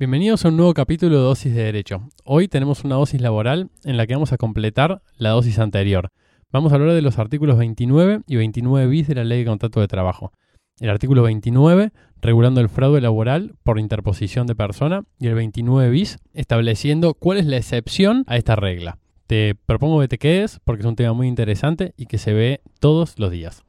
Bienvenidos a un nuevo capítulo de Dosis de Derecho. Hoy tenemos una dosis laboral en la que vamos a completar la dosis anterior. Vamos a hablar de los artículos 29 y 29 bis de la Ley de Contrato de Trabajo. El artículo 29, regulando el fraude laboral por interposición de persona, y el 29 bis, estableciendo cuál es la excepción a esta regla. Te propongo que te quedes porque es un tema muy interesante y que se ve todos los días.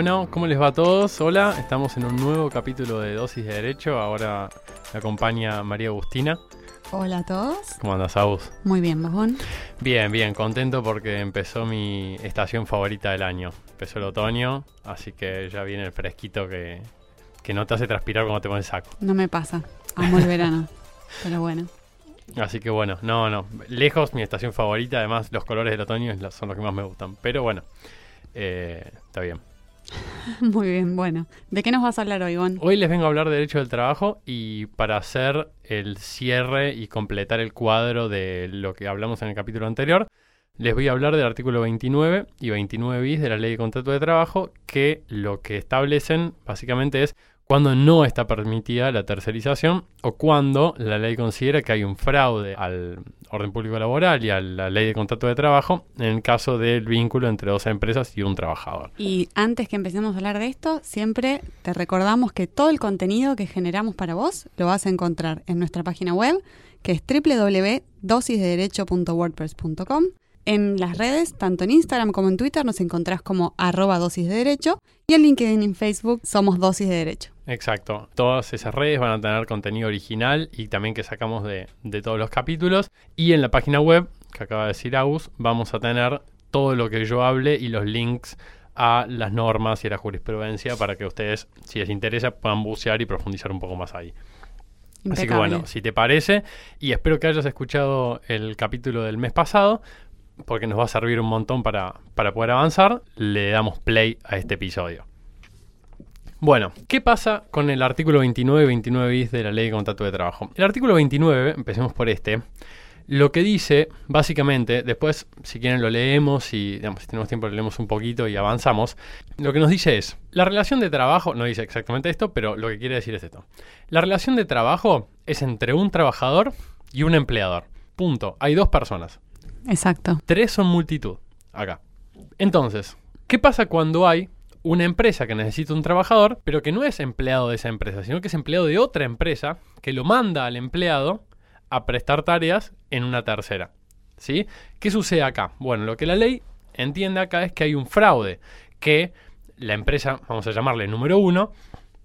Bueno, ¿cómo les va a todos? Hola, estamos en un nuevo capítulo de Dosis de Derecho. Ahora me acompaña María Agustina. Hola a todos. ¿Cómo andas, Agus? Muy bien, bajón. Bien, bien, contento porque empezó mi estación favorita del año. Empezó el otoño, así que ya viene el fresquito que, que no te hace transpirar cuando te pones saco. No me pasa. Amo el verano. Pero bueno. Así que bueno, no, no. Lejos mi estación favorita. Además, los colores del otoño son los que más me gustan. Pero bueno, eh, está bien. Muy bien, bueno. ¿De qué nos vas a hablar hoy, Gon? Hoy les vengo a hablar de derecho del trabajo y para hacer el cierre y completar el cuadro de lo que hablamos en el capítulo anterior, les voy a hablar del artículo 29 y 29 bis de la Ley de Contrato de Trabajo, que lo que establecen básicamente es cuando no está permitida la tercerización o cuando la ley considera que hay un fraude al orden público laboral y a la ley de contrato de trabajo en el caso del vínculo entre dos empresas y un trabajador. Y antes que empecemos a hablar de esto, siempre te recordamos que todo el contenido que generamos para vos lo vas a encontrar en nuestra página web, que es www.dosisdederecho.wordpress.com en las redes, tanto en Instagram como en Twitter, nos encontrás como arroba dosis de derecho y en LinkedIn y en Facebook somos dosis de derecho. Exacto. Todas esas redes van a tener contenido original y también que sacamos de, todos los capítulos. Y en la página web, que acaba de decir Agus, vamos a tener todo lo que yo hable y los links a las normas y a la jurisprudencia para que ustedes, si les interesa, puedan bucear y profundizar un poco más ahí. Así que bueno, si te parece, y espero que hayas escuchado el capítulo del mes pasado, porque nos va a servir un montón para, poder avanzar, le damos play a este episodio. Bueno, ¿qué pasa con el artículo 29 y 29 bis de la ley de contrato de trabajo? El artículo 29, empecemos por este, lo que dice, básicamente, después, si quieren lo leemos y digamos, si tenemos tiempo lo leemos un poquito y avanzamos, lo que nos dice es, la relación de trabajo, no dice exactamente esto, pero lo que quiere decir es esto. La relación de trabajo es entre un trabajador y un empleador. Punto. Hay dos personas. Exacto. Tres son multitud, acá. Entonces, ¿qué pasa cuando hay una empresa que necesita un trabajador, pero que no es empleado de esa empresa, sino que es empleado de otra empresa que lo manda al empleado a prestar tareas en una tercera? ¿Sí? ¿Qué sucede acá? Bueno, lo que la ley entiende acá es que hay un fraude, que la empresa, vamos a llamarle número uno,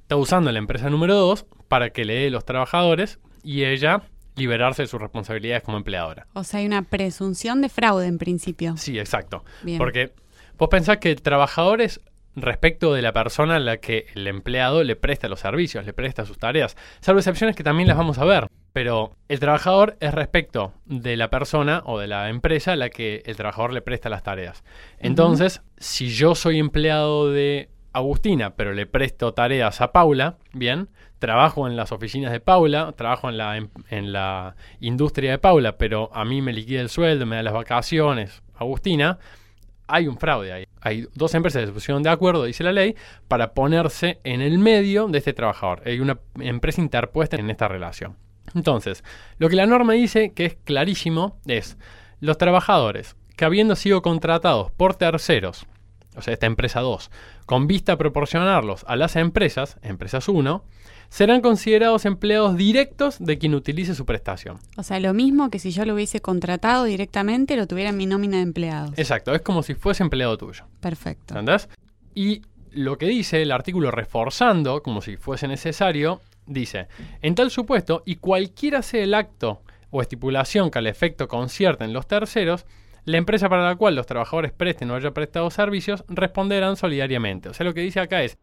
está usando la empresa número dos para que le los trabajadores y ella liberarse de sus responsabilidades como empleadora. O sea, hay una presunción de fraude en principio. Sí, exacto. Porque vos pensás que el trabajador es respecto de la persona a la que el empleado le presta los servicios, le presta sus tareas, salvo excepciones que también las vamos a ver. Pero el trabajador es respecto de la persona o de la empresa a la que el trabajador le presta las tareas. Entonces, si yo soy empleado de Agustina, pero le presto tareas a Paula, bien, trabajo en las oficinas de Paula, trabajo en la, industria de Paula, pero a mí me liquida el sueldo, me da las vacaciones, Agustina, hay un fraude ahí. Hay dos empresas que se pusieron de acuerdo, dice la ley, para ponerse en el medio de este trabajador. Hay una empresa interpuesta en esta relación. Entonces, lo que la norma dice, que es clarísimo, es los trabajadores que habiendo sido contratados por terceros, o sea, esta empresa 2, con vista a proporcionarlos a las empresas, empresas 1, serán considerados empleados directos de quien utilice su prestación. O sea, lo mismo que si yo lo hubiese contratado directamente, lo tuviera en mi nómina de empleados. Exacto, es como si fuese empleado tuyo. Perfecto. ¿Entendés? Y lo que dice el artículo reforzando, como si fuese necesario, dice, en tal supuesto, y cualquiera sea el acto o estipulación que al efecto concierten los terceros, la empresa para la cual los trabajadores presten o haya prestado servicios responderán solidariamente. O sea, lo que dice acá es,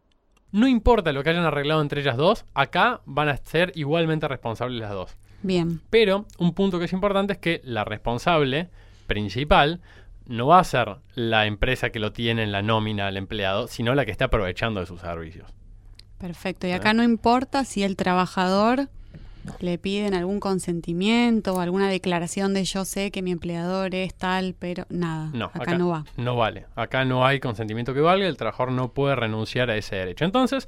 no importa lo que hayan arreglado entre ellas dos, acá van a ser igualmente responsables las dos. Bien. Pero un punto que es importante es que la responsable principal no va a ser la empresa que lo tiene en la nómina al empleado, sino la que está aprovechando de sus servicios. Perfecto. Y acá no importa si el trabajador le piden algún consentimiento o alguna declaración de yo sé que mi empleador es tal, pero nada, No, acá, no va. No vale. Acá no hay consentimiento que valga, el trabajador no puede renunciar a ese derecho. Entonces,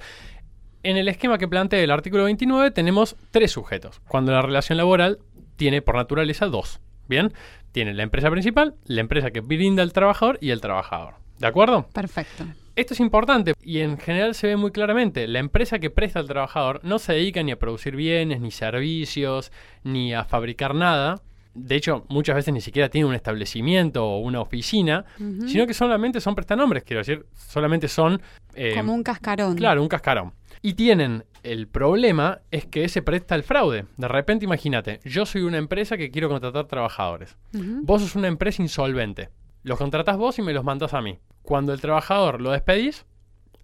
en el esquema que plantea el artículo 29 tenemos tres sujetos, cuando la relación laboral tiene por naturaleza dos. Bien, tiene la empresa principal, la empresa que brinda al trabajador y el trabajador. ¿De acuerdo? Perfecto. Esto es importante y en general se ve muy claramente. La empresa que presta al trabajador no se dedica ni a producir bienes, ni servicios, ni a fabricar nada. De hecho, muchas veces ni siquiera tiene un establecimiento o una oficina, sino que solamente son prestanombres, quiero decir, solamente son... eh, Como un cascarón. Claro, un cascarón. Y tienen el problema es que se presta el fraude. De repente, imagínate, yo soy una empresa que quiero contratar trabajadores. Vos sos una empresa insolvente. Los contratás vos y me los mandás a mí. Cuando el trabajador lo despedís,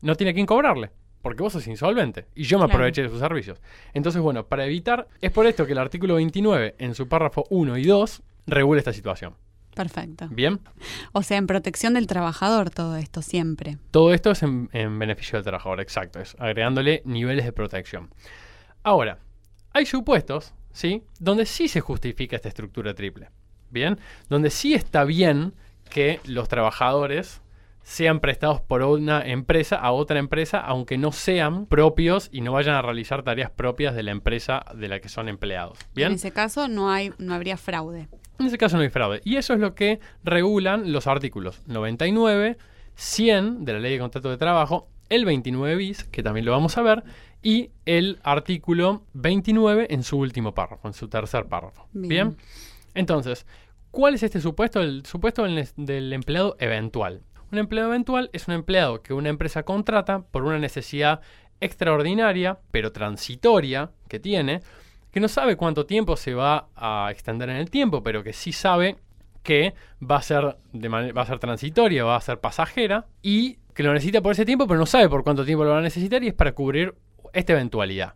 no tiene quien cobrarle. Porque vos sos insolvente. Y yo me Claro. aproveché de sus servicios. Entonces, bueno, para evitar, es por esto que el artículo 29, en su párrafo 1 y 2, regula esta situación. Perfecto. Bien, O sea, en protección del trabajador todo esto, siempre. todo esto es en, en beneficio del trabajador, exacto, es agregándole niveles de protección. Ahora, hay supuestos, ¿sí? Donde sí se justifica esta estructura triple. Bien, donde sí está bien que los trabajadores sean prestados por una empresa a otra empresa, aunque no sean propios y no vayan a realizar tareas propias de la empresa de la que son empleados. Bien. En ese caso no hay, no habría fraude. En ese caso no hay fraude. Y eso es lo que regulan los artículos 99, 100 de la Ley de Contrato de Trabajo, el 29 bis, que también lo vamos a ver, y el artículo 29 en su último párrafo, en su tercer párrafo. Bien. Bien. Entonces, ¿cuál es este supuesto? El supuesto del, empleado eventual. Un empleado eventual es un empleado que una empresa contrata por una necesidad extraordinaria, pero transitoria, que tiene, que no sabe cuánto tiempo se va a extender en el tiempo, pero que sí sabe que va a ser, de va a ser transitoria, va a ser pasajera, y que lo necesita por ese tiempo, pero no sabe por cuánto tiempo lo va a necesitar, y es para cubrir esta eventualidad.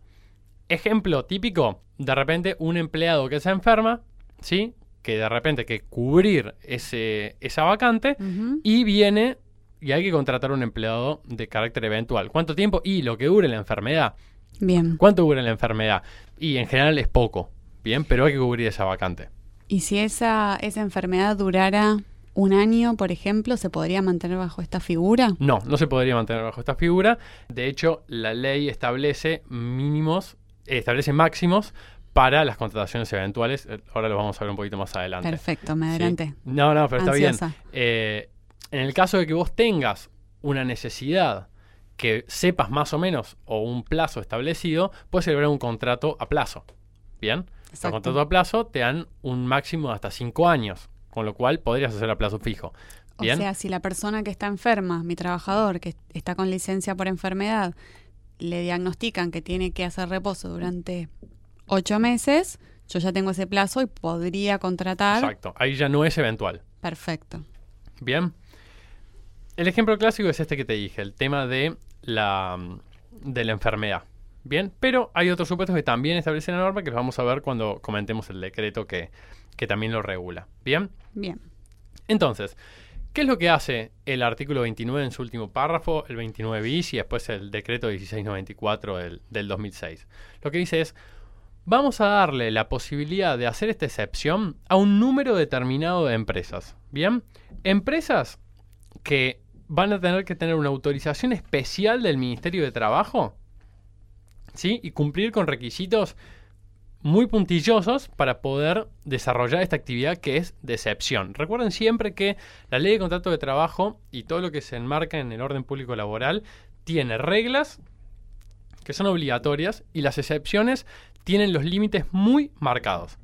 Ejemplo típico, de repente un empleado que se enferma, ¿sí? Que de repente hay que cubrir ese, esa vacante y viene y hay que contratar un empleado de carácter eventual. ¿Cuánto tiempo? Y lo que dure la enfermedad. Bien. ¿Cuánto dura la enfermedad? Y en general es poco, ¿bien? Pero hay que cubrir esa vacante. Y si esa, esa enfermedad durara un año, por ejemplo, ¿se podría mantener bajo esta figura? No, no se podría mantener bajo esta figura. De hecho, la ley establece mínimos, eh, establece máximos para las contrataciones eventuales. Eh, Ahora lo vamos a ver un poquito más adelante. Perfecto, me ¿sí? adelanté. No, no, pero está bien. Eh, en el caso de que vos tengas una necesidad que sepas más o menos o un plazo establecido, puedes celebrar un contrato a plazo. Bien. Los Exacto. contratos a plazo te dan un máximo de hasta 5 años, con lo cual podrías hacer a plazo fijo. Bien. O sea, si la persona que está enferma, mi trabajador, que está con licencia por enfermedad, le diagnostican que tiene que hacer reposo durante ocho meses, yo ya tengo ese plazo y podría contratar. Exacto. Ahí ya no es eventual. Perfecto. Bien. El ejemplo clásico es este que te dije, el tema de la, de la enfermedad. Bien, pero hay otros supuestos que también establece la norma que los vamos a ver cuando comentemos el decreto que, que también lo regula. Bien, Bien. entonces, ¿qué es lo que hace el artículo 29 en su último párrafo, el 29 bis y después el decreto 1694 del, del 2006? Lo que dice es, vamos a darle la posibilidad de hacer esta excepción a un número determinado de empresas. Bien, empresas que van a tener que tener una autorización especial del Ministerio de Trabajo, ¿sí? Y cumplir con requisitos muy puntillosos para poder desarrollar esta actividad que es de excepción. Recuerden siempre que la ley de contrato de trabajo y todo lo que se enmarca en el orden público laboral tiene reglas que son obligatorias y las excepciones tienen los límites muy marcados.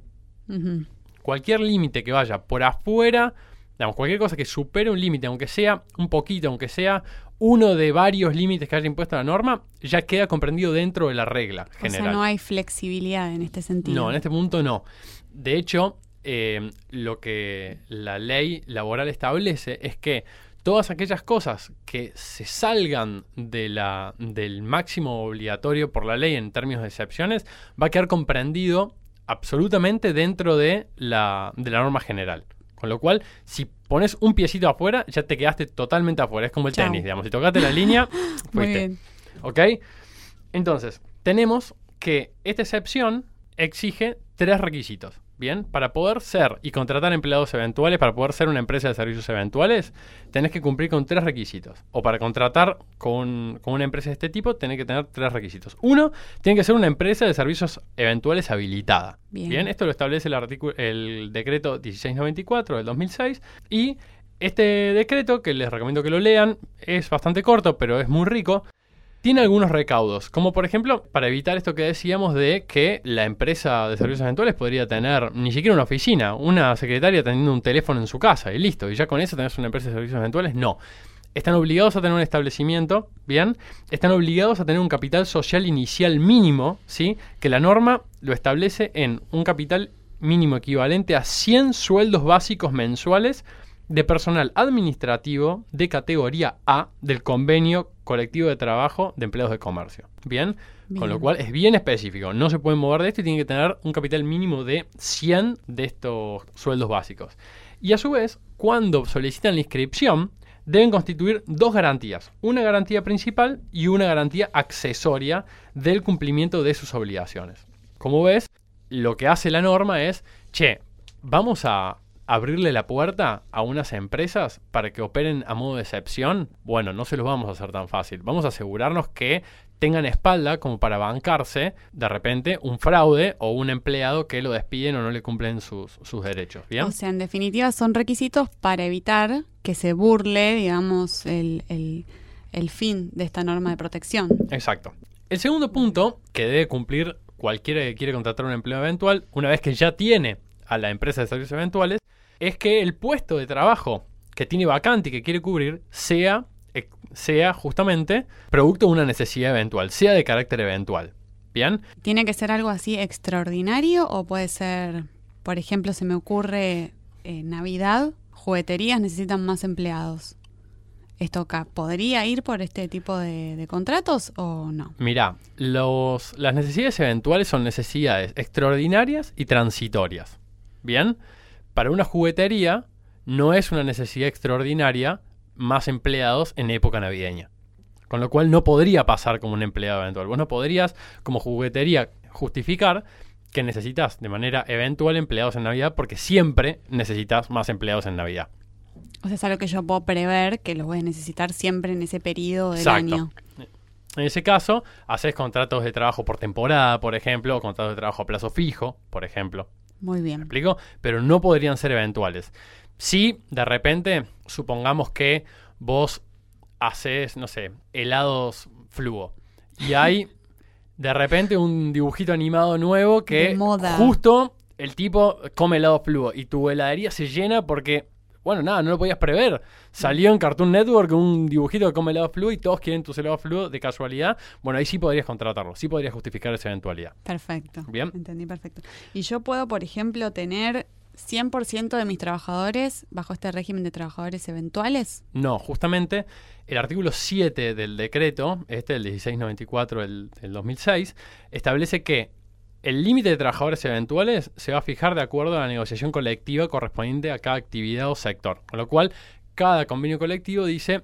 Cualquier límite que vaya por afuera, digamos, cualquier cosa que supere un límite, aunque sea un poquito, aunque sea uno de varios límites que haya impuesto la norma, ya queda comprendido dentro de la regla O general. sea, no hay flexibilidad en este sentido. No, en este punto no. De hecho, eh, lo que la ley laboral establece es que todas aquellas cosas que se salgan de la, del máximo obligatorio por la ley en términos de excepciones va a quedar comprendido absolutamente dentro de la, de la norma general. Con lo cual, si pones un piecito afuera, ya te quedaste totalmente afuera. Es como el tenis, digamos. Si tocaste la línea, Muy fuiste. bien. ¿Ok? Entonces, tenemos que esta excepción exige tres requisitos. Bien, para poder ser y contratar empleados eventuales, para poder ser una empresa de servicios eventuales, tenés que cumplir con tres requisitos. O para contratar con, con una empresa de este tipo, tenés que tener tres requisitos. Uno, tiene que ser una empresa de servicios eventuales habilitada. Bien. esto lo establece el, artículo, el decreto 1694 del 2006 y este decreto, que les recomiendo que lo lean, es bastante corto, pero es muy rico. Tiene algunos recaudos, como por ejemplo, para evitar esto que decíamos de que la empresa de servicios eventuales podría tener ni siquiera una oficina, una secretaria teniendo un teléfono en su casa y listo, y ya con eso tenés una empresa de servicios eventuales. No. Están obligados a tener un establecimiento, ¿bien? Están obligados a tener un capital social inicial mínimo, ¿sí? Que la norma lo establece en un capital mínimo equivalente a 100 sueldos básicos mensuales de personal administrativo de categoría A del convenio colectivo de trabajo de empleados de comercio. Bien, con lo cual es bien específico. No se pueden mover de esto y tienen que tener un capital mínimo de 100 de estos sueldos básicos. Y a su vez, cuando solicitan la inscripción, deben constituir dos garantías. Una garantía principal y una garantía accesoria del cumplimiento de sus obligaciones. Como ves, lo que hace la norma es, che, vamos a abrirle la puerta a unas empresas para que operen a modo de excepción. Bueno, no se los vamos a hacer tan fácil. Vamos a asegurarnos que tengan espalda como para bancarse de repente un fraude o un empleado que lo despiden o no le cumplen sus, sus derechos. ¿Bien? O sea, en definitiva son requisitos para evitar que se burle, digamos, el, el- el fin de esta norma de protección. Exacto. El segundo punto que debe cumplir cualquiera que quiere contratar un empleo eventual, una vez que ya tiene a la empresa de servicios eventuales, es que el puesto de trabajo que tiene vacante y que quiere cubrir sea, eh, sea justamente producto de una necesidad eventual, sea de carácter eventual. ¿Bien? ¿Tiene que ser algo así extraordinario o puede ser, por ejemplo, se me ocurre eh, Navidad, jugueterías necesitan más empleados? ¿Esto acá podría ir por este tipo de, de contratos o no? Mirá, los, las necesidades eventuales son necesidades extraordinarias y transitorias. ¿Bien? Para una juguetería no es una necesidad extraordinaria más empleados en época navideña. Con lo cual no podría pasar como un empleado eventual. Vos no podrías, como juguetería, justificar que necesitas de manera eventual empleados en Navidad porque siempre necesitas más empleados en Navidad. O sea, es algo que yo puedo prever que los voy a necesitar siempre en ese periodo del Exacto. año. En ese caso, haces contratos de trabajo por temporada, por ejemplo, o contratos de trabajo a plazo fijo, por ejemplo. Muy ¿Me bien. explico? Pero no podrían ser eventuales. Si de repente, supongamos que vos haces, no sé, helados fluo. Y hay de repente un dibujito animado nuevo que De moda. justo el tipo come helado fluo y tu heladería se llena porque, bueno, nada, no lo podías prever. Salió en Cartoon Network un dibujito que come helado fluo y todos quieren tus helados fluo de casualidad. Bueno, ahí sí podrías contratarlo, sí podrías justificar esa eventualidad. Perfecto. Bien. Entendí perfecto. Y yo puedo, por ejemplo, tener 100% de mis trabajadores bajo este régimen de trabajadores eventuales. No, justamente el artículo 7 del decreto, este el 1694 del, del 2006, establece que el límite de trabajadores eventuales se va a fijar de acuerdo a la negociación colectiva correspondiente a cada actividad o sector. Con lo cual, cada convenio colectivo dice,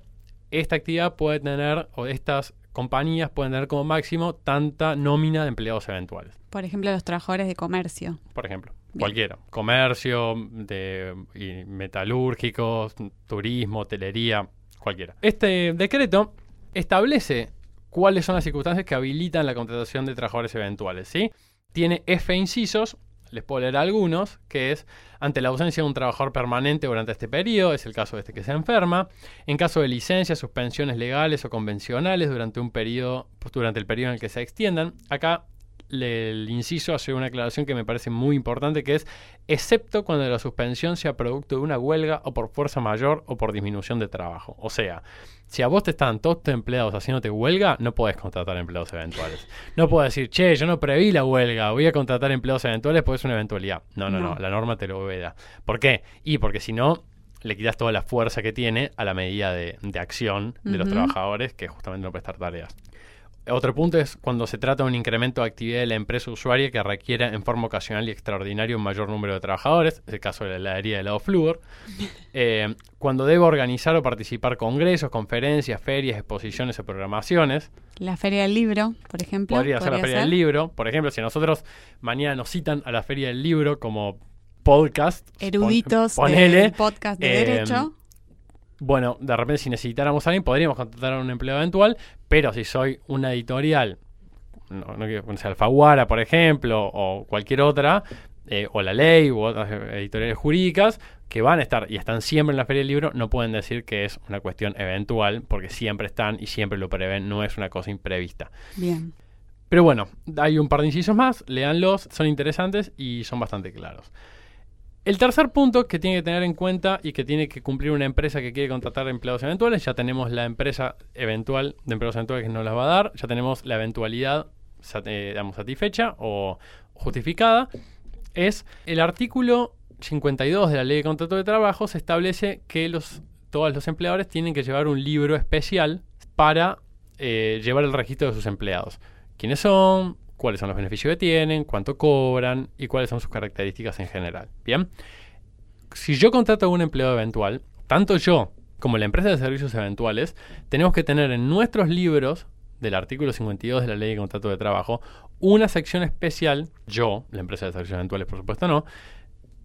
esta actividad puede tener, o estas compañías pueden tener como máximo tanta nómina de empleados eventuales. Por ejemplo, los trabajadores de comercio. Por ejemplo, Bien. cualquiera. Comercio, de, y metalúrgicos, turismo, hotelería, cualquiera. Este decreto establece cuáles son las circunstancias que habilitan la contratación de trabajadores eventuales, ¿sí? Tiene F incisos, les puedo leer algunos, que es ante la ausencia de un trabajador permanente durante este periodo, es el caso de este que se enferma, en caso de licencias, suspensiones legales o convencionales durante un periodo, durante el periodo en el que se extiendan. Acá el inciso hace una aclaración que me parece muy importante, que es excepto cuando la suspensión sea producto de una huelga o por fuerza mayor o por disminución de trabajo. O sea, si a vos te están todos tus empleados haciéndote huelga, no podés contratar empleados eventuales. No puedo decir, che, yo no preví la huelga, voy a contratar empleados eventuales porque es una eventualidad. No, no, no, No. la norma te lo veda. ¿Por qué? Y porque si no, le quitas toda la fuerza que tiene a la medida de, de acción de los trabajadores, que justamente no prestar tareas. Otro punto es cuando se trata de un incremento de actividad de la empresa usuaria que requiera en forma ocasional y extraordinaria un mayor número de trabajadores, es el caso de la heladería de helado Fluor. Eh, cuando debe organizar o participar congresos, conferencias, ferias, exposiciones o programaciones. La Feria del Libro, por ejemplo. Podría, ser la Feria del Libro. Por ejemplo, si nosotros mañana nos citan a la Feria del Libro como podcast. Eruditos ponele, podcast de eh, derecho bueno, de repente si necesitáramos a alguien podríamos contratar a un empleado eventual, pero si soy una editorial, no, quiero conocer Alfaguara, por ejemplo, o cualquier otra, eh, o la ley, u otras editoriales jurídicas, que van a estar y están siempre en la Feria del Libro, no pueden decir que es una cuestión eventual, porque siempre están y siempre lo prevén, no es una cosa imprevista. Bien. Pero bueno, hay un par de incisos más, léanlos, son interesantes y son bastante claros. El tercer punto que tiene que tener en cuenta y que tiene que cumplir una empresa que quiere contratar empleados eventuales, ya tenemos la empresa eventual de empleados eventuales que nos las va a dar, ya tenemos la eventualidad eh, satisfecha o justificada, es el artículo 52 de la ley de contrato de trabajo se establece que todos los empleadores tienen que llevar un libro especial para eh, llevar el registro de sus empleados. ¿Quiénes son? Cuáles son los beneficios que tienen, cuánto cobran y cuáles son sus características en general. Bien, si yo contrato a un empleado eventual, tanto yo como la empresa de servicios eventuales, tenemos que tener en nuestros libros del artículo 52 de la ley de contrato de trabajo una sección especial, yo, la empresa de servicios eventuales por supuesto no,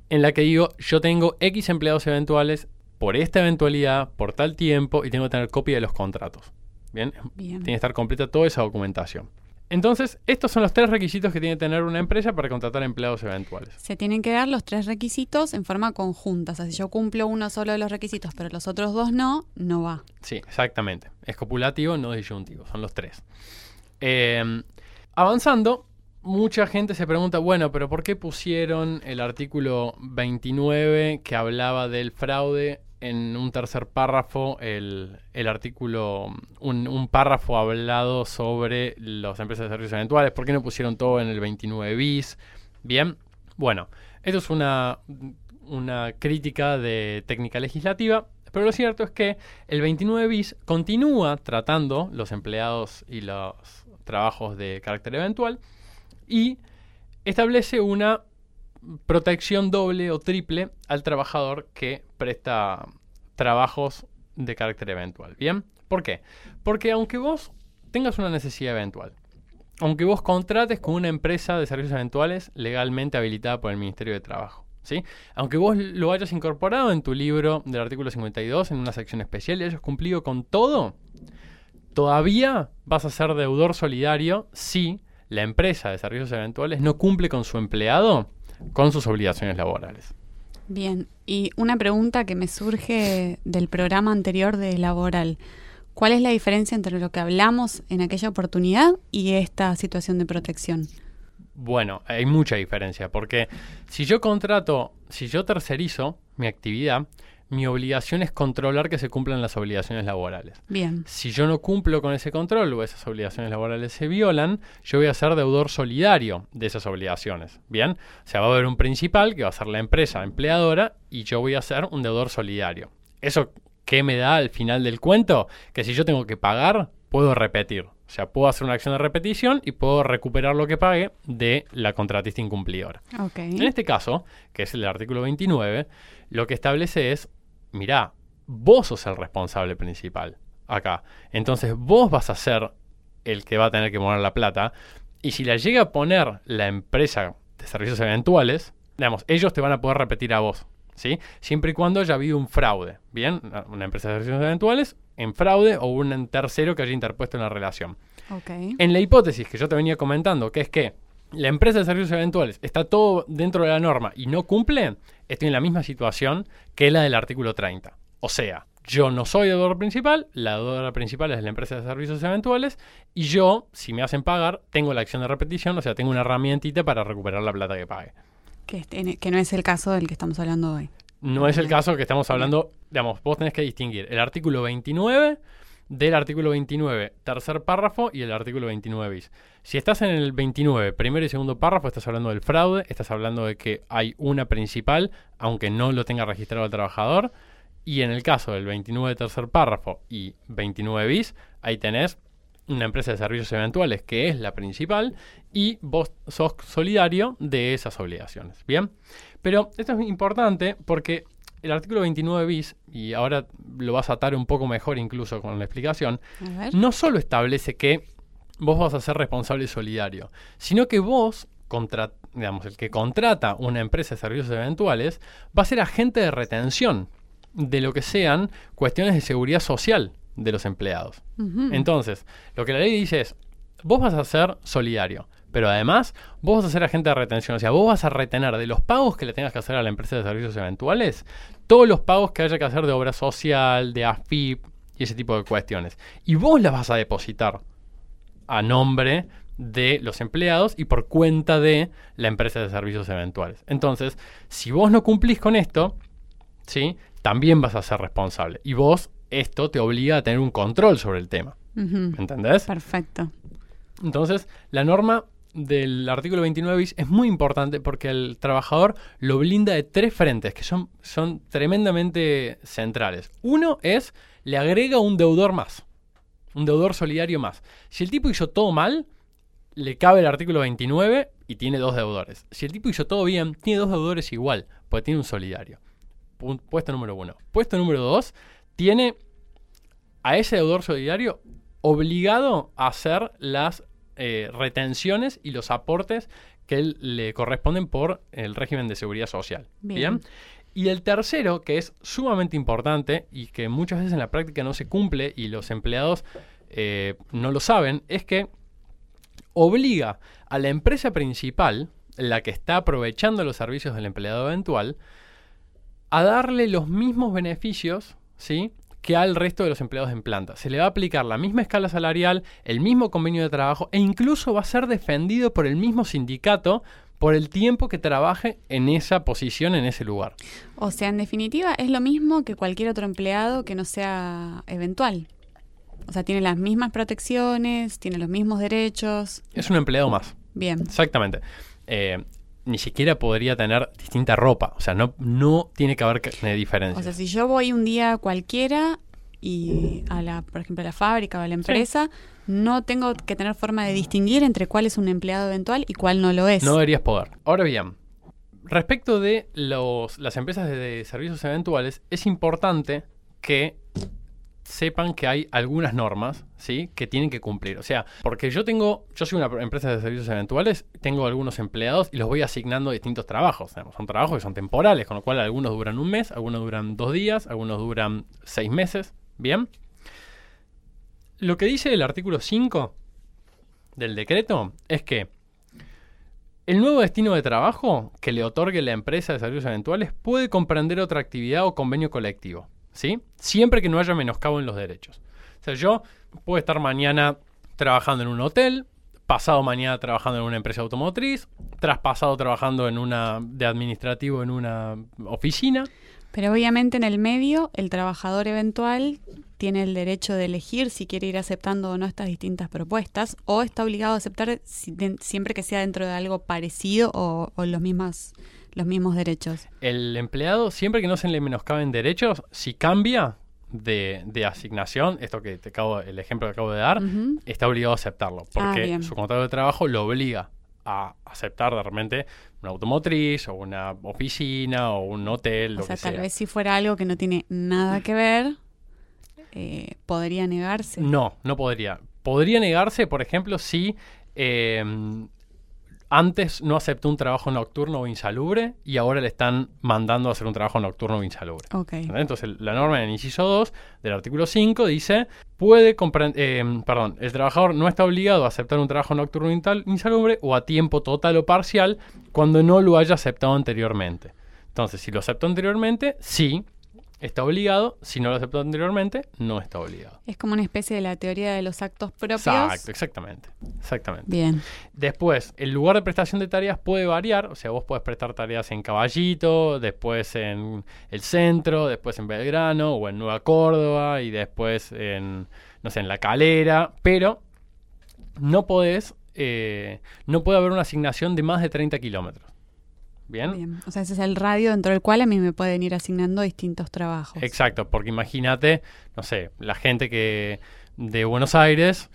en la que digo yo tengo X empleados eventuales por esta eventualidad, por tal tiempo y tengo que tener copia de los contratos. Bien, Bien. tiene que estar completa toda esa documentación. Entonces, estos son los tres requisitos que tiene que tener una empresa para contratar empleados eventuales. Se tienen que dar los tres requisitos en forma conjunta. O sea, si yo cumplo uno solo de los requisitos, pero los otros dos no, no va. Sí, exactamente. Es copulativo, no disyuntivo. Son los tres. Em, avanzando, mucha gente se pregunta, bueno, pero ¿por qué pusieron el artículo 29 que hablaba del fraude en un tercer párrafo el, artículo, un, párrafo hablado sobre las empresas de servicios eventuales. ¿Por qué no pusieron todo en el 29 bis? Bien, bueno, esto es una, una crítica de técnica legislativa, pero lo cierto es que el 29 bis continúa tratando los empleados y los trabajos de carácter eventual y establece una protección doble o triple al trabajador que presta trabajos de carácter eventual. ¿Bien? ¿Por qué? Porque aunque vos tengas una necesidad eventual, aunque vos contrates con una empresa de servicios eventuales legalmente habilitada por el Ministerio de Trabajo, ¿sí? Aunque vos lo hayas incorporado en tu libro del artículo 52 en una sección especial y hayas cumplido con todo, todavía vas a ser deudor solidario si la empresa de servicios eventuales no cumple con su empleado con sus obligaciones laborales. Bien, y una pregunta que me surge del programa anterior de laboral. ¿Cuál es la diferencia entre lo que hablamos en aquella oportunidad y esta situación de protección? Bueno, hay mucha diferencia, porque si yo contrato, si yo tercerizo mi actividad, mi obligación es controlar que se cumplan las obligaciones laborales. Bien. Si yo no cumplo con ese control o esas obligaciones laborales se violan, yo voy a ser deudor solidario de esas obligaciones. Bien. O sea, va a haber un principal que va a ser la empresa empleadora y yo voy a ser un deudor solidario. ¿Eso qué me da al final del cuento? Que si yo tengo que pagar, puedo repetir. O sea, puedo hacer una acción de repetición y puedo recuperar lo que pagué de la contratista incumplidora. Okay. En este caso, que es el artículo 29, lo que establece es mirá, vos sos el responsable principal acá. Entonces vos vas a ser el que va a tener que poner la plata. Y si la llega a poner la empresa de servicios eventuales, digamos, ellos te van a poder repetir a vos. ¿sí? Siempre y cuando haya habido un fraude. Bien, una empresa de servicios eventuales en fraude o un tercero que haya interpuesto en la relación. En la hipótesis que yo te venía comentando, que es que la empresa de servicios eventuales está todo dentro de la norma y no cumple, estoy en la misma situación que la del artículo 30. O sea, yo no soy deudor principal, la deudora principal es la empresa de servicios eventuales y yo, si me hacen pagar, tengo la acción de repetición, o sea, tengo una herramientita para recuperar la plata que pague. Que, que no es el caso del que estamos hablando hoy. No es el caso que estamos hablando, digamos, vos tenés que distinguir el artículo 29 del artículo 29, tercer párrafo, y el artículo 29 bis. Si estás en el 29, primero y segundo párrafo, estás hablando del fraude, estás hablando de que hay una principal, aunque no lo tenga registrado el trabajador. Y en el caso del 29, tercer párrafo y 29 bis, ahí tenés una empresa de servicios eventuales que es la principal y vos sos solidario de esas obligaciones. Bien, pero esto es importante porque el artículo 29 bis, y ahora lo vas a atar un poco mejor incluso con la explicación, no solo establece que vos vas a ser responsable solidario, sino que vos, contra, digamos, el que contrata una empresa de servicios eventuales, va a ser agente de retención de lo que sean cuestiones de seguridad social de los empleados. Entonces, lo que la ley dice es, vos vas a ser solidario, pero además vos vas a ser agente de retención, o sea, vos vas a retener de los pagos que le tengas que hacer a la empresa de servicios eventuales, todos los pagos que haya que hacer de obra social, de AFIP y ese tipo de cuestiones. Y vos las vas a depositar a nombre de los empleados y por cuenta de la empresa de servicios eventuales. Entonces, si vos no cumplís con esto, ¿sí? también vas a ser responsable. Y vos, esto te obliga a tener un control sobre el tema. ¿Entendés? Perfecto. Entonces, la norma del artículo 29 bis es muy importante porque el trabajador lo blinda de tres frentes que son, son tremendamente centrales. Uno es, le agrega un deudor más, un deudor solidario más. Si el tipo hizo todo mal, le cabe el artículo 29 y tiene dos deudores. Si el tipo hizo todo bien, tiene dos deudores igual, porque tiene un solidario puesto número uno. Puesto número dos, tiene a ese deudor solidario obligado a hacer las eh, retenciones y los aportes que le corresponden por el régimen de seguridad social. Bien. Y el tercero, que es sumamente importante y que muchas veces en la práctica no se cumple y los empleados eh, no lo saben, es que obliga a la empresa principal, la que está aprovechando los servicios del empleado eventual, a darle los mismos beneficios, ¿sí? Que al resto de los empleados en planta. Se le va a aplicar la misma escala salarial, el mismo convenio de trabajo e incluso va a ser defendido por el mismo sindicato por el tiempo que trabaje en esa posición, en ese lugar. O sea, en definitiva, es lo mismo que cualquier otro empleado que no sea eventual. O sea, tiene las mismas protecciones, tiene los mismos derechos. Es un empleado más. Bien. Exactamente. Eh, ni siquiera podría tener distinta ropa. O sea, no, no tiene que haber diferencia. O sea, si yo voy un día cualquiera y a la, por ejemplo, a la fábrica o a la empresa, no tengo que tener forma de distinguir entre cuál es un empleado eventual y cuál no lo es. No deberías poder. Ahora bien, respecto de los, las empresas de servicios eventuales, es importante que sepan que hay algunas normas, ¿sí? Que tienen que cumplir. O sea, porque yo tengo, yo soy una empresa de servicios eventuales, tengo algunos empleados y los voy asignando a distintos trabajos. son trabajos que son temporales, con lo cual algunos duran un mes, algunos duran dos días, algunos duran seis meses. Bien. Lo que dice el artículo 5 del decreto es que el nuevo destino de trabajo que le otorgue la empresa de servicios eventuales puede comprender otra actividad o convenio colectivo. Siempre que no haya menoscabo en los derechos. O sea, yo puedo estar mañana trabajando en un hotel, pasado mañana trabajando en una empresa automotriz, traspasado trabajando en una de administrativo en una oficina. Pero obviamente en el medio el trabajador eventual tiene el derecho de elegir si quiere ir aceptando o no estas distintas propuestas o está obligado a aceptar siempre que sea dentro de algo parecido o, o los mismos los mismos derechos. El empleado, siempre que no se le menoscaben derechos, si cambia de, asignación, esto que te acabo, el ejemplo que acabo de dar, está obligado a aceptarlo, porque ah, su contrato de trabajo lo obliga a aceptar de repente una automotriz o una oficina o un hotel. O sea, tal vez si fuera algo que no tiene nada que ver, eh, podría negarse. No, no podría. Podría negarse, por ejemplo, si eh, antes no aceptó un trabajo nocturno o insalubre y ahora le están mandando a hacer un trabajo nocturno o insalubre. Entonces, la norma en el inciso 2 del artículo 5 dice, puede eh, perdón, el trabajador no está obligado a aceptar un trabajo nocturno o insalubre o a tiempo total o parcial cuando no lo haya aceptado anteriormente. Entonces, si lo aceptó anteriormente, sí, está obligado, si no lo aceptó anteriormente, no está obligado. Es como una especie de la teoría de los actos propios. Exacto, exactamente, exactamente. Bien. Después, el lugar de prestación de tareas puede variar, o sea, vos podés prestar tareas en Caballito, después en el centro, después en Belgrano o en Nueva Córdoba y después en, no sé, en La Calera, pero no podés, eh, no puede haber una asignación de más de 30 kilómetros. ¿Bien? O sea, ese es el radio dentro del cual a mí me pueden ir asignando distintos trabajos. Exacto, porque imagínate, no sé, la gente que de Buenos Aires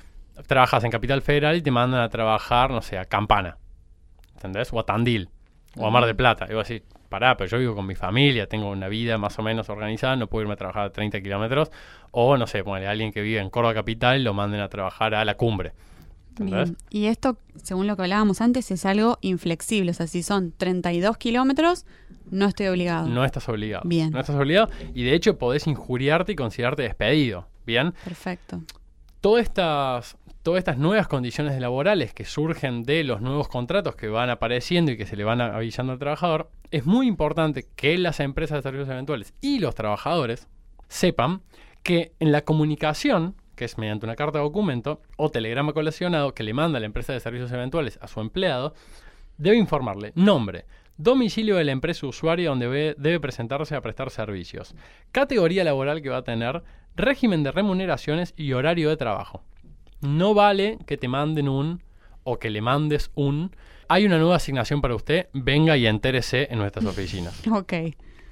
trabajas en Capital Federal y te mandan a trabajar, no sé, a Campana. ¿Entendés? O a Tandil. O a Mar del Plata. Y vos decís, pará, pero yo vivo con mi familia, tengo una vida más o menos organizada, no puedo irme a trabajar a 30 kilómetros. O, no sé, ponle a alguien que vive en Córdoba Capital lo manden a trabajar a la cumbre. ¿Entendés? Bien. Y esto, según lo que hablábamos antes, es algo inflexible. O sea, si son 32 kilómetros, no estoy obligado. No estás obligado. Bien. No estás obligado y de hecho podés injuriarte y considerarte despedido. Bien. Perfecto. Todas estas, todas estas nuevas condiciones laborales que surgen de los nuevos contratos que van apareciendo y que se le van avisando al trabajador, es muy importante que las empresas de servicios eventuales y los trabajadores sepan que en la comunicación, que es mediante una carta de documento o telegrama colacionado que le manda la empresa de servicios eventuales a su empleado, debe informarle nombre, domicilio de la empresa usuaria donde ve- debe presentarse a prestar servicios, categoría laboral que va a tener, régimen de remuneraciones y horario de trabajo. No vale que te manden un o que le mandes un. Hay una nueva asignación para usted, venga y entérese en nuestras oficinas. Ok.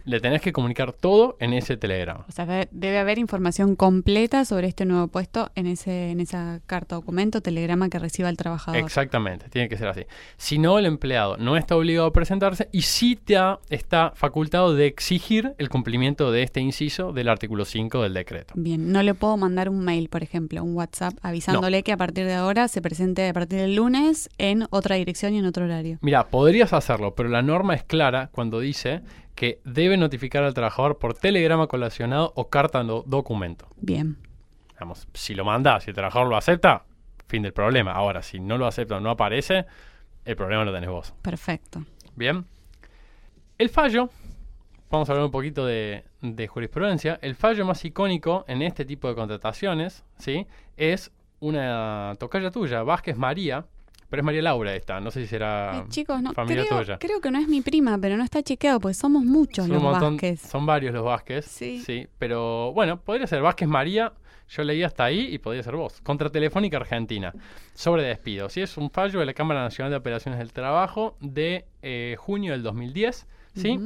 Le tenés que comunicar todo en ese telegrama. O sea, de- debe haber información completa sobre este nuevo puesto en ese en esa carta documento, telegrama que reciba el trabajador. Exactamente, tiene que ser así. Si no, el empleado no está obligado a presentarse y sí te ha- está facultado de exigir el cumplimiento de este inciso del artículo 5 del decreto. Bien, no le puedo mandar un mail, por ejemplo, un WhatsApp, avisándole que a partir de ahora se presente a partir del lunes en otra dirección y en otro horario. Mira, podrías hacerlo, pero la norma es clara cuando dice que debe notificar al trabajador por telegrama colacionado o carta do- documento. Bien, Digamos, si lo manda, si el trabajador lo acepta, fin del problema. Ahora, si no lo acepta o no aparece, el problema lo tenés vos. perfecto. Bien. El fallo, vamos a hablar un poquito de, de jurisprudencia. El fallo más icónico en este tipo de contrataciones, ¿sí? Es una tocaya tuya, Vázquez María, pero es María Laura esta, no sé si será Eh, chicos, no, familia creo, tuya. creo que no es mi prima, pero no está chequeado porque somos muchos Son los montón- Vázquez. Son varios los Vázquez. Sí. Pero bueno, podría ser Vázquez María. Yo leí hasta ahí y podría ser vos. Contra Telefónica Argentina. Sobre despido. Sí, es un fallo de la Cámara Nacional de Operaciones del Trabajo de eh, junio del 2010. ¿sí?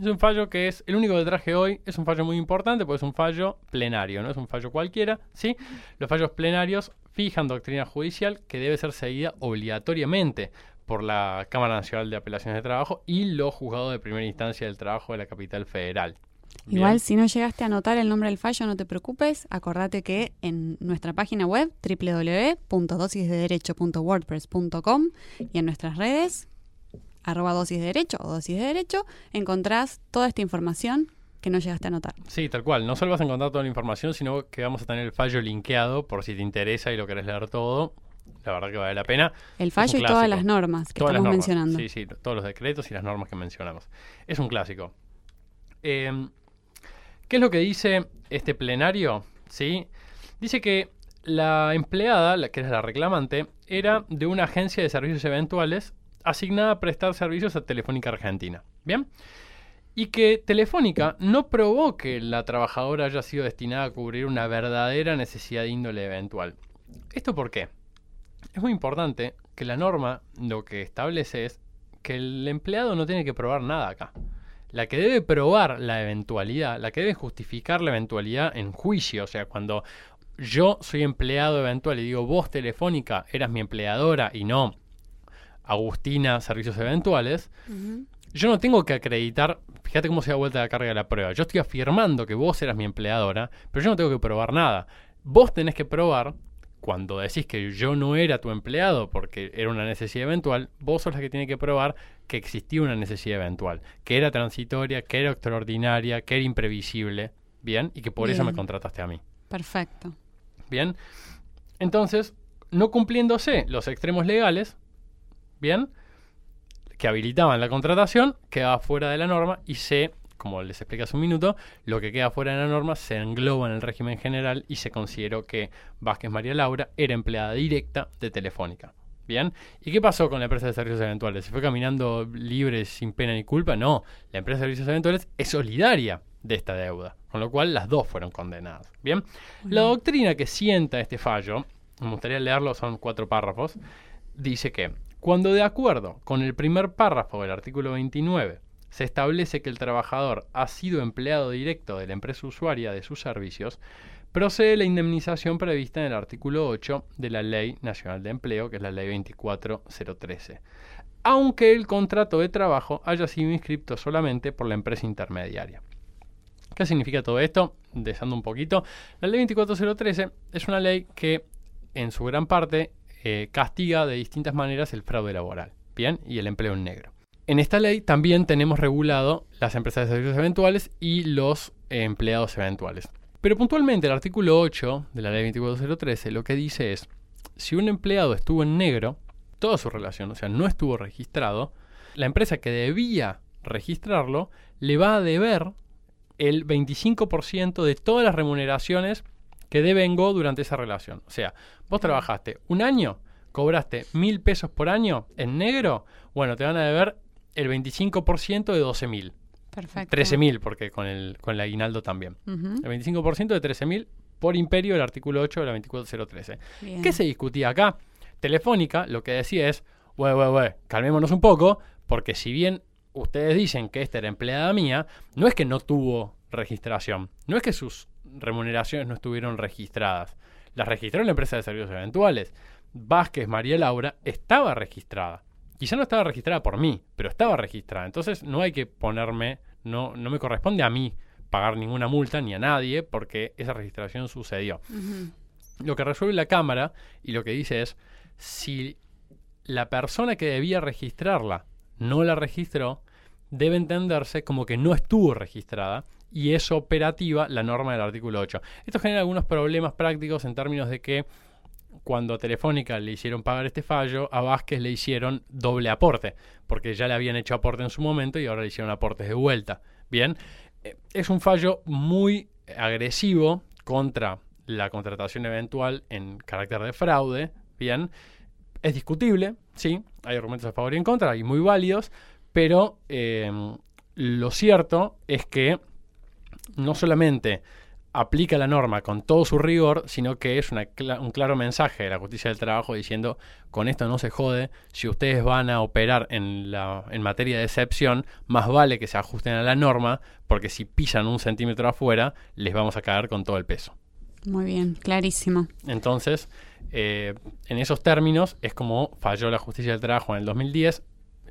Es un fallo que es el único que traje hoy. Es un fallo muy importante porque es un fallo plenario, no es un fallo cualquiera. ¿sí? Los fallos plenarios fijan doctrina judicial que debe ser seguida obligatoriamente por la Cámara Nacional de Apelaciones de Trabajo y los juzgados de primera instancia del trabajo de la capital federal. Igual, si no llegaste a anotar el nombre del fallo, no te preocupes. Acordate que en nuestra página web, www.dosisdederecho.wordpress.com y en nuestras redes, arroba dosis de derecho o dosis de derecho, encontrás toda esta información que no llegaste a anotar. Sí, tal cual. No solo vas a encontrar toda la información, sino que vamos a tener el fallo linkeado por si te interesa y lo querés leer todo. La verdad que vale la pena. El fallo y todas las normas que Todas estamos normas. mencionando. Sí, sí, todos los decretos y las normas que mencionamos. Es un clásico. Eh, ¿Qué es lo que dice este plenario? ¿Sí? Dice que la empleada, la que era la reclamante, era de una agencia de servicios eventuales asignada a prestar servicios a Telefónica Argentina. ¿Bien? Y que Telefónica no probó que la trabajadora haya sido destinada a cubrir una verdadera necesidad de índole eventual. ¿Esto por qué? Es muy importante que la norma lo que establece es que el empleado no tiene que probar nada acá. La que debe probar la eventualidad, la que debe justificar la eventualidad en juicio, o sea, cuando yo soy empleado eventual y digo, vos Telefónica eras mi empleadora y no Agustina Servicios Eventuales. Yo no tengo que acreditar, fíjate cómo se da vuelta la carga de la prueba. Yo estoy afirmando que vos eras mi empleadora, pero yo no tengo que probar nada. Vos tenés que probar, cuando decís que yo no era tu empleado porque era una necesidad eventual, vos sos la que tiene que probar que existía una necesidad eventual, que era transitoria, que era extraordinaria, que era imprevisible, ¿bien? Y que por eso me contrataste a mí. Perfecto. Bien. Entonces, no cumpliéndose los extremos legales, bien, que habilitaban la contratación, quedaba fuera de la norma y se, como les expliqué hace un minuto, lo que queda fuera de la norma se engloba en el régimen general y se consideró que Vázquez María Laura era empleada directa de Telefónica. Bien, ¿y qué pasó con la empresa de servicios eventuales? ¿Se fue caminando libre sin pena ni culpa? No, la empresa de servicios eventuales es solidaria de esta deuda, con lo cual las dos fueron condenadas. Bien, la doctrina que sienta este fallo, me gustaría leerlo, son cuatro párrafos, dice que cuando de acuerdo con el primer párrafo del artículo 29 se establece que el trabajador ha sido empleado directo de la empresa usuaria de sus servicios, procede la indemnización prevista en el artículo 8 de la Ley Nacional de Empleo, que es la Ley 24013, aunque el contrato de trabajo haya sido inscrito solamente por la empresa intermediaria. ¿Qué significa todo esto? Desando un poquito, la Ley 24013 es una ley que en su gran parte eh, castiga de distintas maneras el fraude laboral, ¿bien? Y el empleo en negro. En esta ley también tenemos regulado las empresas de servicios eventuales y los empleados eventuales. Pero puntualmente el artículo 8 de la ley 24013 lo que dice es, si un empleado estuvo en negro, toda su relación, o sea, no estuvo registrado, la empresa que debía registrarlo le va a deber el 25% de todas las remuneraciones que devengó durante esa relación. O sea, vos trabajaste un año, cobraste mil pesos por año en negro, bueno, te van a deber el 25% de 12 mil. Perfecto. 13 mil, porque con el, con el aguinaldo también. El 25% de 13 mil por imperio del artículo 8 de la 24013. Bien. ¿Qué se discutía acá? Telefónica lo que decía es, güey, güey, güey, calmémonos un poco, porque si bien ustedes dicen que esta era empleada mía, no es que no tuvo registración, no es que sus remuneraciones no estuvieron registradas. Las registró la empresa de servicios eventuales. Vázquez María Laura estaba registrada. Quizá no estaba registrada por mí, pero estaba registrada. Entonces no hay que ponerme, no, no me corresponde a mí pagar ninguna multa ni a nadie porque esa registración sucedió. Lo que resuelve la Cámara y lo que dice es, si la persona que debía registrarla no la registró, debe entenderse como que no estuvo registrada y es operativa la norma del artículo 8. Esto genera algunos problemas prácticos en términos de que cuando a Telefónica le hicieron pagar este fallo, a Vázquez le hicieron doble aporte, porque ya le habían hecho aporte en su momento y ahora le hicieron aportes de vuelta. Bien, eh, es un fallo muy agresivo contra la contratación eventual en carácter de fraude. Bien, es discutible, sí, hay argumentos a favor y en contra, y muy válidos, pero eh, lo cierto es que no solamente aplica la norma con todo su rigor, sino que es una un claro mensaje de la justicia del trabajo diciendo, con esto no se jode, si ustedes van a operar en, la, en materia de excepción, más vale que se ajusten a la norma, porque si pisan un centímetro afuera, les vamos a caer con todo el peso. Muy bien, clarísimo. Entonces, eh, en esos términos, es como falló la justicia del trabajo en el 2010.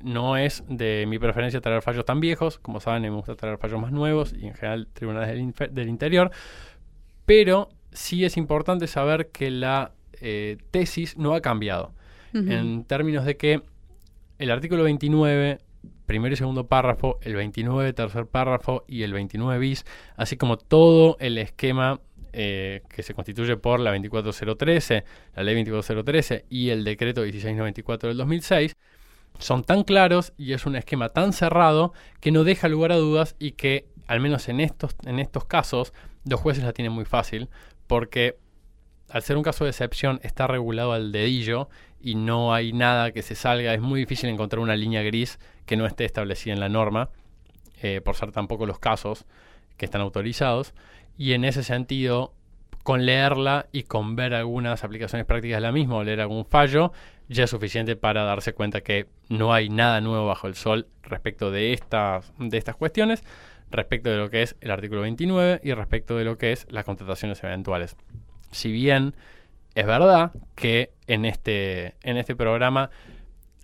No es de mi preferencia traer fallos tan viejos, como saben, me gusta traer fallos más nuevos y en general tribunales del, interior, pero sí es importante saber que la eh, tesis no ha cambiado, en términos de que el artículo 29, primero y segundo párrafo, el 29, tercer párrafo y el 29 bis, así como todo el esquema eh, que se constituye por la 24013, la ley 24013 y el decreto 1694 del 2006, son tan claros y es un esquema tan cerrado que no deja lugar a dudas y que, al menos en estos, en estos casos, los jueces la tienen muy fácil porque al ser un caso de excepción está regulado al dedillo y no hay nada que se salga. Es muy difícil encontrar una línea gris que no esté establecida en la norma, eh, por ser tampoco los casos que están autorizados. Y en ese sentido, con leerla y con ver algunas aplicaciones prácticas de la misma o leer algún fallo, ya es suficiente para darse cuenta que no hay nada nuevo bajo el sol respecto de estas, de estas cuestiones, respecto de lo que es el artículo 29 y respecto de lo que es las contrataciones eventuales. Si bien es verdad que en este, en este programa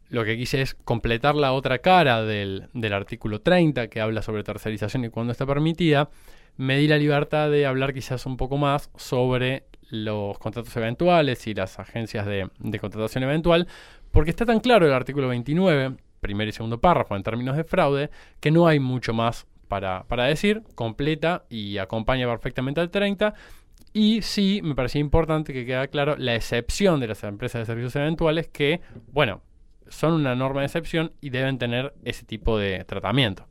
lo que quise es completar la otra cara del, del artículo 30 que habla sobre tercerización y cuándo está permitida, me di la libertad de hablar quizás un poco más sobre los contratos eventuales y las agencias de, de contratación eventual, porque está tan claro el artículo 29, primer y segundo párrafo en términos de fraude, que no hay mucho más para, para decir, completa y acompaña perfectamente al 30. Y sí, me parecía importante que quede claro la excepción de las empresas de servicios eventuales que, bueno, son una norma de excepción y deben tener ese tipo de tratamiento.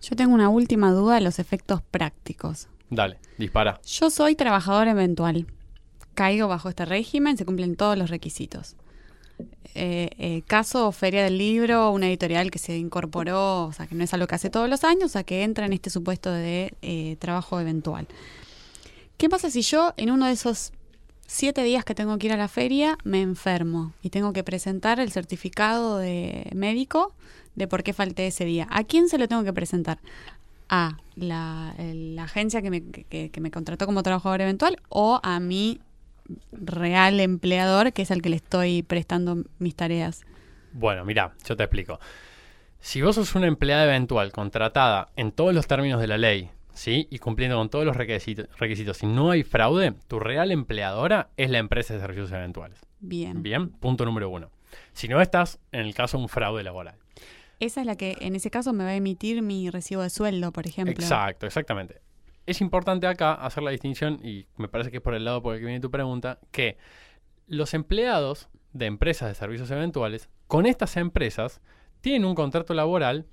Yo tengo una última duda de los efectos prácticos. Dale, dispara. Yo soy trabajador eventual. Caigo bajo este régimen, se cumplen todos los requisitos. Eh, eh, caso Feria del Libro, una editorial que se incorporó, o sea, que no es algo que hace todos los años, o sea, que entra en este supuesto de eh, trabajo eventual. ¿Qué pasa si yo en uno de esos siete días que tengo que ir a la feria me enfermo y tengo que presentar el certificado de médico de por qué falté ese día? ¿A quién se lo tengo que presentar? a la, agencia que me, que- que me contrató como trabajador eventual o a mi real empleador, que es al que le estoy prestando mis tareas. Bueno, mira, yo te explico. Si vos sos una empleada eventual contratada en todos los términos de la ley, ¿sí? Y cumpliendo con todos los requisitos, requisitos y no hay fraude, tu real empleadora es la empresa de servicios eventuales. Bien. Bien, punto número uno. Si no estás en el caso de un fraude laboral. Esa es la que en ese caso me va a emitir mi recibo de sueldo, por ejemplo. Exacto, exactamente. Es importante acá hacer la distinción, y me parece que es por el lado por el que viene tu pregunta, que los empleados de empresas de servicios eventuales, con estas empresas, tienen un contrato laboral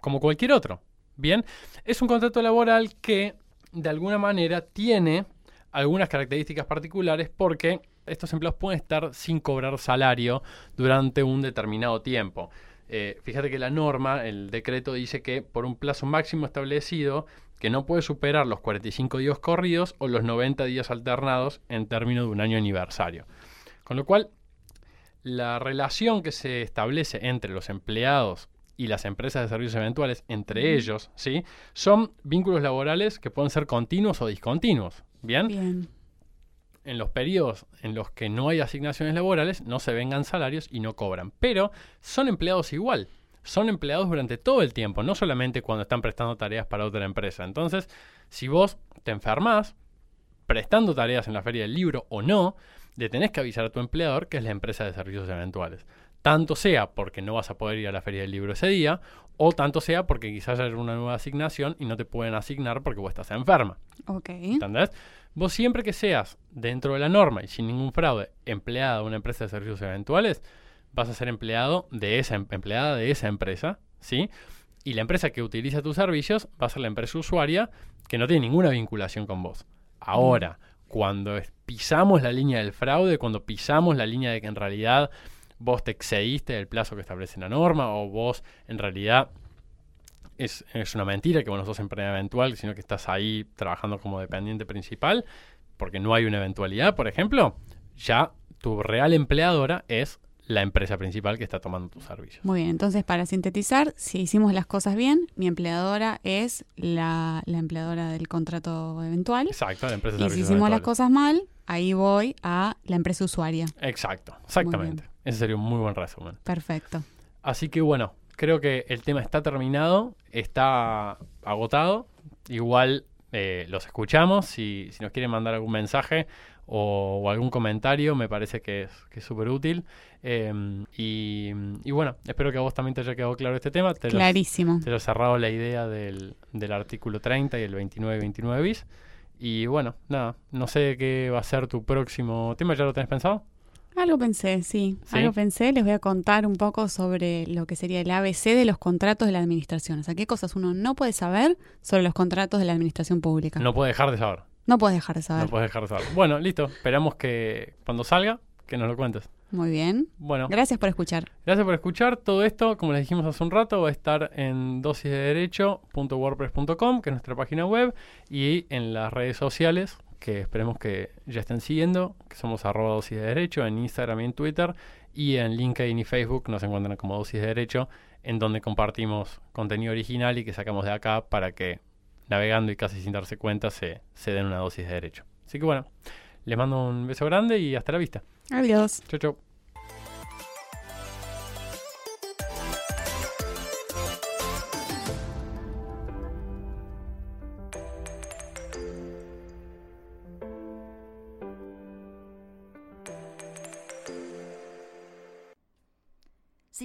como cualquier otro. Bien, es un contrato laboral que de alguna manera tiene algunas características particulares porque estos empleados pueden estar sin cobrar salario durante un determinado tiempo. Eh, fíjate que la norma, el decreto dice que por un plazo máximo establecido, que no puede superar los 45 días corridos o los 90 días alternados en términos de un año aniversario. Con lo cual, la relación que se establece entre los empleados y las empresas de servicios eventuales, entre ellos, ¿sí? son vínculos laborales que pueden ser continuos o discontinuos. ¿Bien? Bien. en los periodos en los que no hay asignaciones laborales, no se vengan salarios y no cobran. Pero son empleados igual. Son empleados durante todo el tiempo, no solamente cuando están prestando tareas para otra empresa. Entonces, si vos te enfermas prestando tareas en la feria del libro o no, le tenés que avisar a tu empleador que es la empresa de servicios eventuales. Tanto sea porque no vas a poder ir a la feria del libro ese día, o tanto sea porque quizás haya una nueva asignación y no te pueden asignar porque vos estás enferma. Ok. ¿Entendés? Vos siempre que seas dentro de la norma y sin ningún fraude empleada de una empresa de servicios eventuales, vas a ser empleado de esa em- empleada de esa empresa, ¿sí? Y la empresa que utiliza tus servicios va a ser la empresa usuaria que no tiene ninguna vinculación con vos. Ahora, cuando pisamos la línea del fraude, cuando pisamos la línea de que en realidad vos te excediste del plazo que establece la norma o vos en realidad es, es una mentira que vos no sos empleada eventual, sino que estás ahí trabajando como dependiente principal, porque no hay una eventualidad, por ejemplo, ya tu real empleadora es la empresa principal que está tomando tus servicios. Muy bien, entonces para sintetizar, si hicimos las cosas bien, mi empleadora es la, la empleadora del contrato eventual. Exacto, la empresa de Y si hicimos las cosas mal, ahí voy a la empresa usuaria. Exacto, exactamente. Ese sería un muy buen resumen. Perfecto. Así que bueno, creo que el tema está terminado, está agotado. Igual eh, los escuchamos. Si, si nos quieren mandar algún mensaje o, o algún comentario, me parece que es que es súper útil. Eh, y, y bueno, espero que a vos también te haya quedado claro este tema. Te los- Clarísimo. te lo he cerrado la idea del, del artículo 30 y el 29 y 29 bis. Y bueno, nada, no sé qué va a ser tu próximo tema, ¿ya lo tenés pensado? Algo pensé, sí. ¿Sí? Algo pensé. Les voy a contar un poco sobre lo que sería el ABC de los contratos de la administración. O sea, qué cosas uno no puede saber sobre los contratos de la administración pública. No puedes dejar de saber. No puedes dejar de saber. No puedes dejar de saber. Bueno, listo. Esperamos que cuando salga, que nos lo cuentes. Muy bien. Bueno, Gracias por escuchar. gracias por escuchar. Todo esto, como les dijimos hace un rato, va a estar en dosisdederecho.wordpress.com, que es nuestra página web, y en las redes sociales, que esperemos que ya estén siguiendo, que somos arroba dosis de derecho en Instagram y en Twitter, y en LinkedIn y Facebook nos encuentran como dosis de derecho, en donde compartimos contenido original y que sacamos de acá para que navegando y casi sin darse cuenta se, se den una dosis de derecho. Así que bueno, les mando un beso grande y hasta la vista. Adiós. Chau, chau.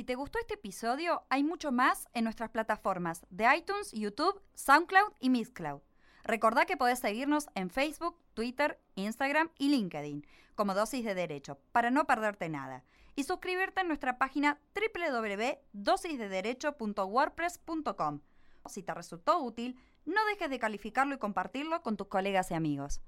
Si te gustó este episodio, hay mucho más en nuestras plataformas de iTunes, YouTube, SoundCloud y Mixcloud. Recordá que podés seguirnos en Facebook, Twitter, Instagram y LinkedIn como Dosis de Derecho para no perderte nada. Y suscribirte en nuestra página www.dosisdederecho.wordpress.com. Si te resultó útil, no dejes de calificarlo y compartirlo con tus colegas y amigos.